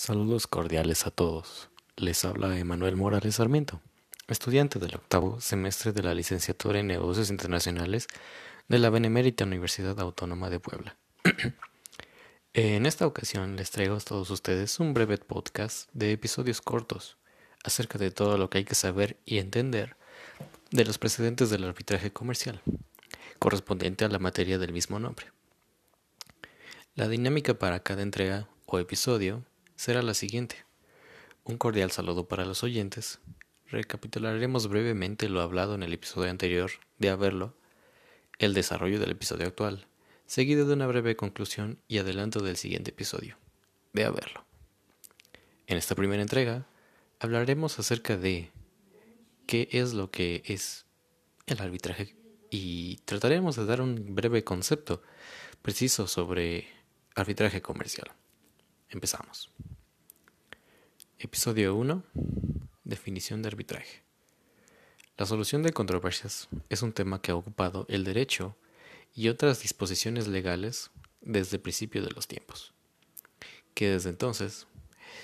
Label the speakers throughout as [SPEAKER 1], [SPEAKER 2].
[SPEAKER 1] Saludos cordiales a todos. Les habla Emanuel Morales Sarmiento, estudiante del octavo semestre de la licenciatura en Negocios Internacionales de la Benemérita Universidad Autónoma de Puebla. en esta ocasión les traigo a todos ustedes un breve podcast de episodios cortos acerca de todo lo que hay que saber y entender de los precedentes del arbitraje comercial, correspondiente a la materia del mismo nombre. La dinámica para cada entrega o episodio será la siguiente. Un cordial saludo para los oyentes. Recapitularemos brevemente lo hablado en el episodio anterior de haberlo, el desarrollo del episodio actual, seguido de una breve conclusión y adelanto del siguiente episodio, de haberlo. En esta primera entrega hablaremos acerca de qué es lo que es el arbitraje y trataremos de dar un breve concepto preciso sobre arbitraje comercial. Empezamos. Episodio 1. Definición de arbitraje. La solución de controversias es un tema que ha ocupado el derecho y otras disposiciones legales desde el principio de los tiempos, que desde entonces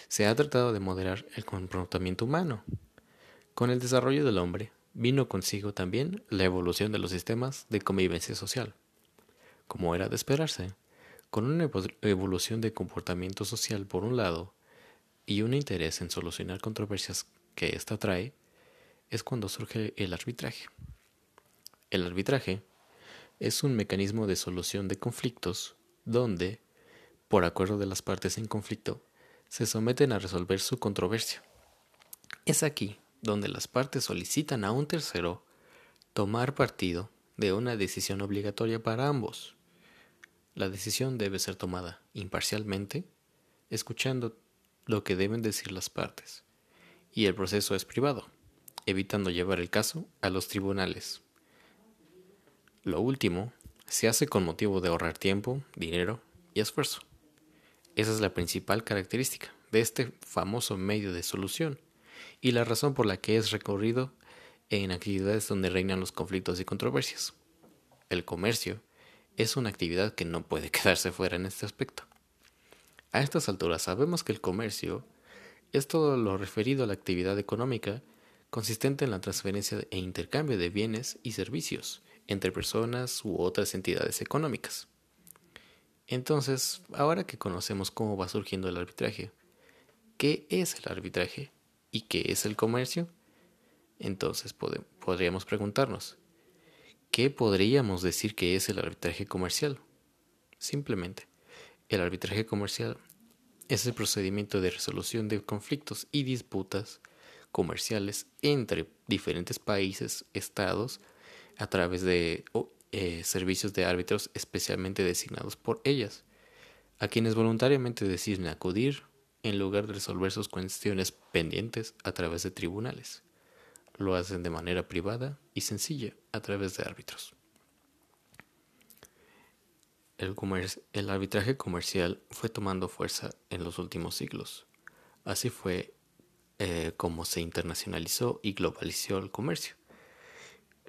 [SPEAKER 1] se ha tratado de moderar el comportamiento humano. Con el desarrollo del hombre vino consigo también la evolución de los sistemas de convivencia social. Como era de esperarse, con una evolución de comportamiento social por un lado y un interés en solucionar controversias que ésta trae, es cuando surge el arbitraje. El arbitraje es un mecanismo de solución de conflictos donde, por acuerdo de las partes en conflicto, se someten a resolver su controversia. Es aquí donde las partes solicitan a un tercero tomar partido de una decisión obligatoria para ambos. La decisión debe ser tomada imparcialmente, escuchando lo que deben decir las partes, y el proceso es privado, evitando llevar el caso a los tribunales. Lo último se hace con motivo de ahorrar tiempo, dinero y esfuerzo. Esa es la principal característica de este famoso medio de solución y la razón por la que es recorrido en actividades donde reinan los conflictos y controversias. El comercio es una actividad que no puede quedarse fuera en este aspecto. A estas alturas sabemos que el comercio es todo lo referido a la actividad económica consistente en la transferencia e intercambio de bienes y servicios entre personas u otras entidades económicas. Entonces, ahora que conocemos cómo va surgiendo el arbitraje, ¿qué es el arbitraje y qué es el comercio? Entonces podríamos preguntarnos, ¿qué podríamos decir que es el arbitraje comercial? Simplemente, el arbitraje comercial es el procedimiento de resolución de conflictos y disputas comerciales entre diferentes países, estados, a través de eh, servicios de árbitros especialmente designados por ellas, a quienes voluntariamente deciden acudir en lugar de resolver sus cuestiones pendientes a través de tribunales. Lo hacen de manera privada y sencilla a través de árbitros. El, el, arbitraje comercial fue tomando fuerza en los últimos siglos. Así fue eh, como se internacionalizó y globalizó el comercio.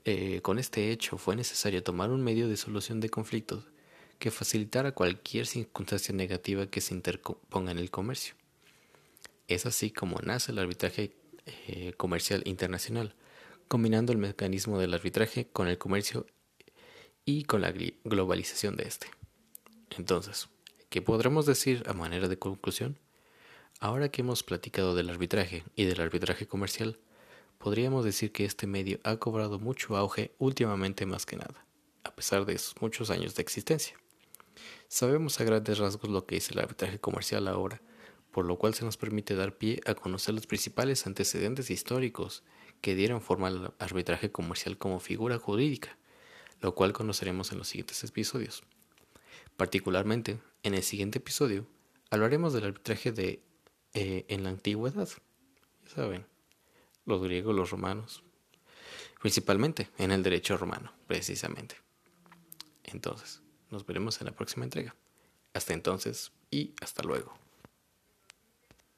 [SPEAKER 1] Eh, con este hecho fue necesario tomar un medio de solución de conflictos que facilitara cualquier circunstancia negativa que se interponga en el comercio. Es así como nace el arbitraje eh, comercial internacional, combinando el mecanismo del arbitraje con el comercio y con la globalización de este. Entonces, ¿qué podremos decir a manera de conclusión? Ahora que hemos platicado del arbitraje y del arbitraje comercial, podríamos decir que este medio ha cobrado mucho auge últimamente más que nada, a pesar de sus muchos años de existencia. Sabemos a grandes rasgos lo que es el arbitraje comercial ahora, por lo cual se nos permite dar pie a conocer los principales antecedentes históricos que dieron forma al arbitraje comercial como figura jurídica, lo cual conoceremos en los siguientes episodios. Particularmente, en el siguiente episodio, hablaremos del arbitraje de eh, en la antigüedad. Ya saben, los griegos, los romanos, principalmente en el derecho romano, precisamente. Entonces, nos veremos en la próxima entrega. Hasta entonces y hasta luego.